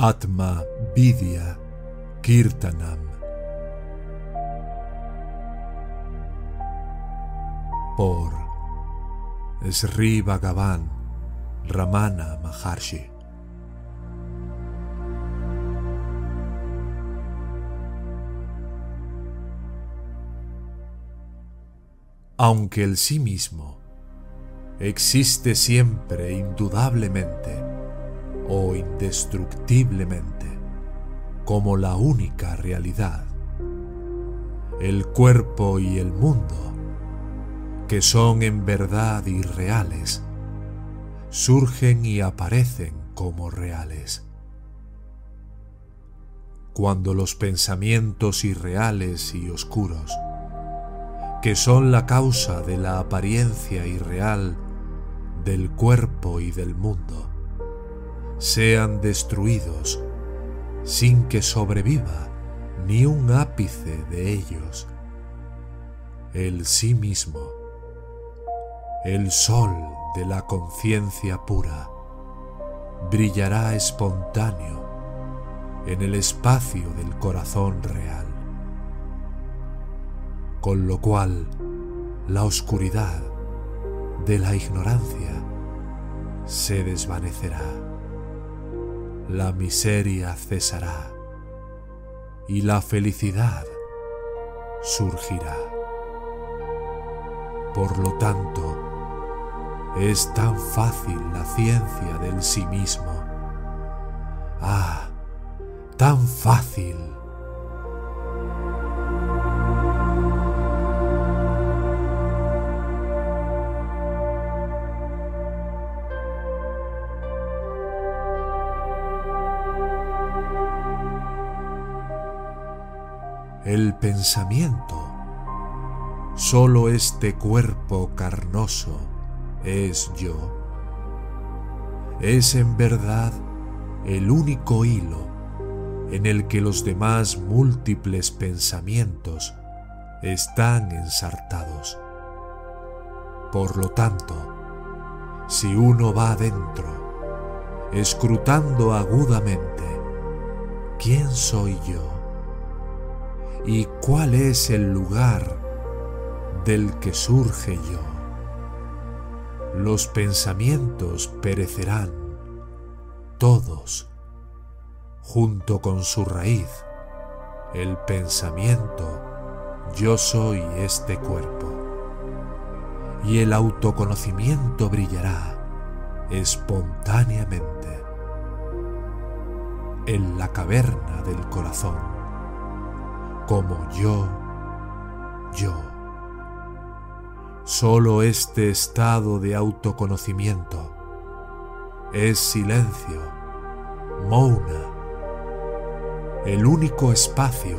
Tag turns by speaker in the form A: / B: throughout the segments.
A: Atma Vidya Kirtanam. Por Sri Bhagavan Ramana Maharshi. Aunque el sí mismo existe siempre indudablemente, o indestructiblemente como la única realidad. El cuerpo y el mundo, que son en verdad irreales, surgen y aparecen como reales. Cuando los pensamientos irreales y oscuros, que son la causa de la apariencia irreal del cuerpo y del mundo, sean destruidos sin que sobreviva ni un ápice de ellos. El sí mismo, el sol de la conciencia pura, brillará espontáneo en el espacio del corazón real, con lo cual la oscuridad de la ignorancia se desvanecerá la miseria cesará y la felicidad surgirá. Por lo tanto, es tan fácil la ciencia del sí mismo. Ah, tan fácil el pensamiento. Solo este cuerpo carnoso es yo. Es en verdad el único hilo en el que los demás múltiples pensamientos están ensartados. Por lo tanto, si uno va adentro, escrutando agudamente, ¿quién soy yo? Y cuál es el lugar del que surge yo. Los pensamientos perecerán, todos, junto con su raíz, el pensamiento, yo soy este cuerpo, y el autoconocimiento brillará espontáneamente en la caverna del corazón como yo, yo. Solo este estado de autoconocimiento es silencio, mouna, el único espacio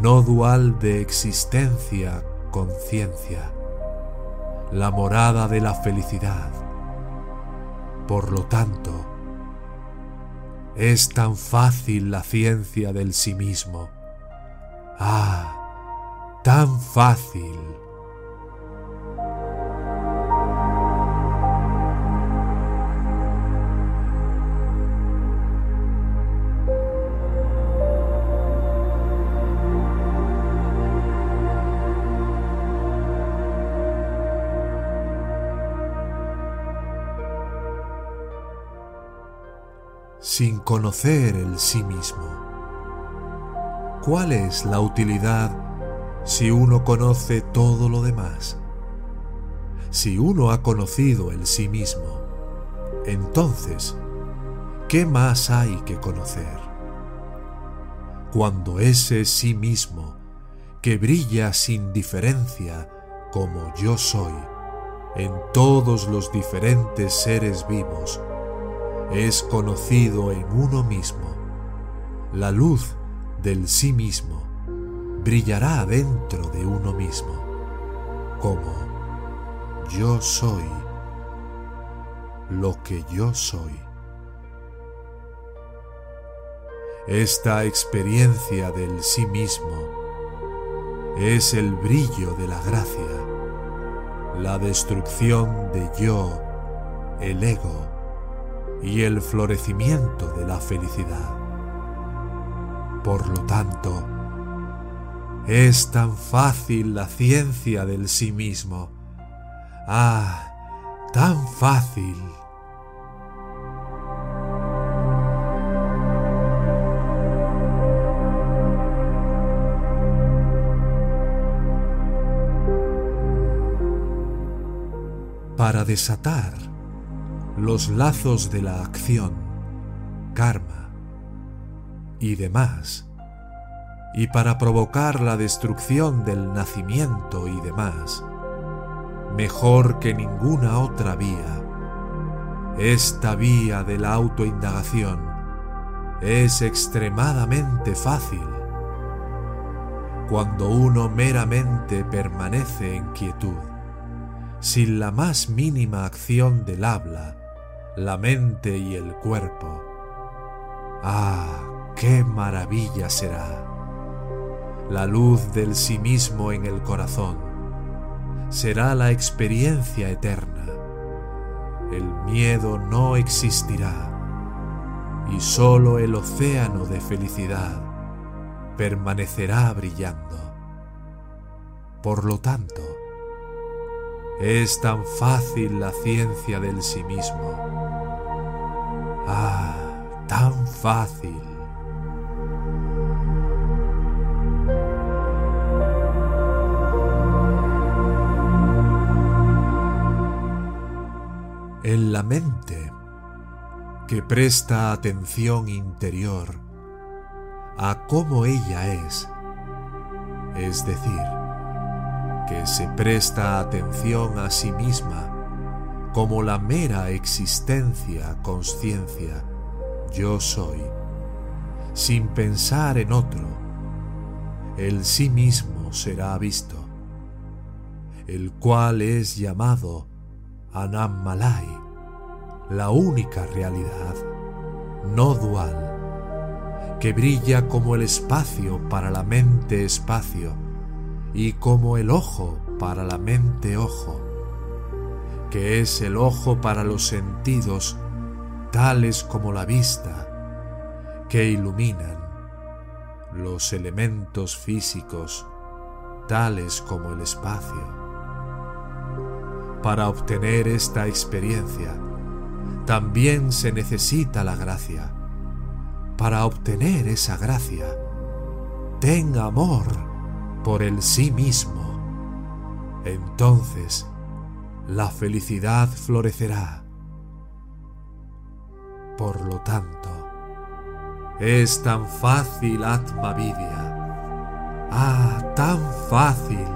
A: no dual de existencia, conciencia, la morada de la felicidad. Por lo tanto, es tan fácil la ciencia del sí mismo Ah, tan fácil. sin conocer el sí mismo. ¿Cuál es la utilidad si uno conoce todo lo demás? Si uno ha conocido el sí mismo, entonces, ¿qué más hay que conocer? Cuando ese sí mismo, que brilla sin diferencia como yo soy, en todos los diferentes seres vivos es conocido en uno mismo. La luz del sí mismo brillará dentro de uno mismo, como yo soy lo que yo soy. Esta experiencia del sí mismo es el brillo de la gracia, la destrucción de yo, el ego y el florecimiento de la felicidad. Por lo tanto, es tan fácil la ciencia del sí mismo. Ah, tan fácil. para desatar los lazos de la acción, karma y demás, y para provocar la destrucción del nacimiento y demás, mejor que ninguna otra vía, esta vía de la autoindagación es extremadamente fácil cuando uno meramente permanece en quietud sin la más mínima acción del habla, la mente y el cuerpo. ¡Ah, qué maravilla será! La luz del sí mismo en el corazón será la experiencia eterna. El miedo no existirá y sólo el océano de felicidad permanecerá brillando. Por lo tanto, es tan fácil la ciencia del sí mismo. Ah, tan fácil. Que presta atención interior a cómo ella es, es decir, que se presta atención a sí misma como la mera existencia, conciencia, yo soy, sin pensar en otro, el sí mismo será visto, el cual es llamado Anam Malay, la única realidad, no dual, que brilla como el espacio para la mente espacio, y como el ojo para la mente ojo, que es el ojo para los sentidos tales como la vista, que iluminan los elementos físicos tales como el espacio. Para obtener esta experiencia, también se necesita la gracia. Para obtener esa gracia, ten amor por el sí mismo, entonces la felicidad florecerá. Por lo tanto, es tan fácil Atmavidya. Ah, tan fácil.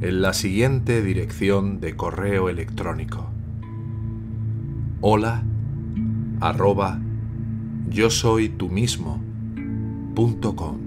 B: en la siguiente dirección de correo electrónico. Hola arroba yo soy tú mismo punto com.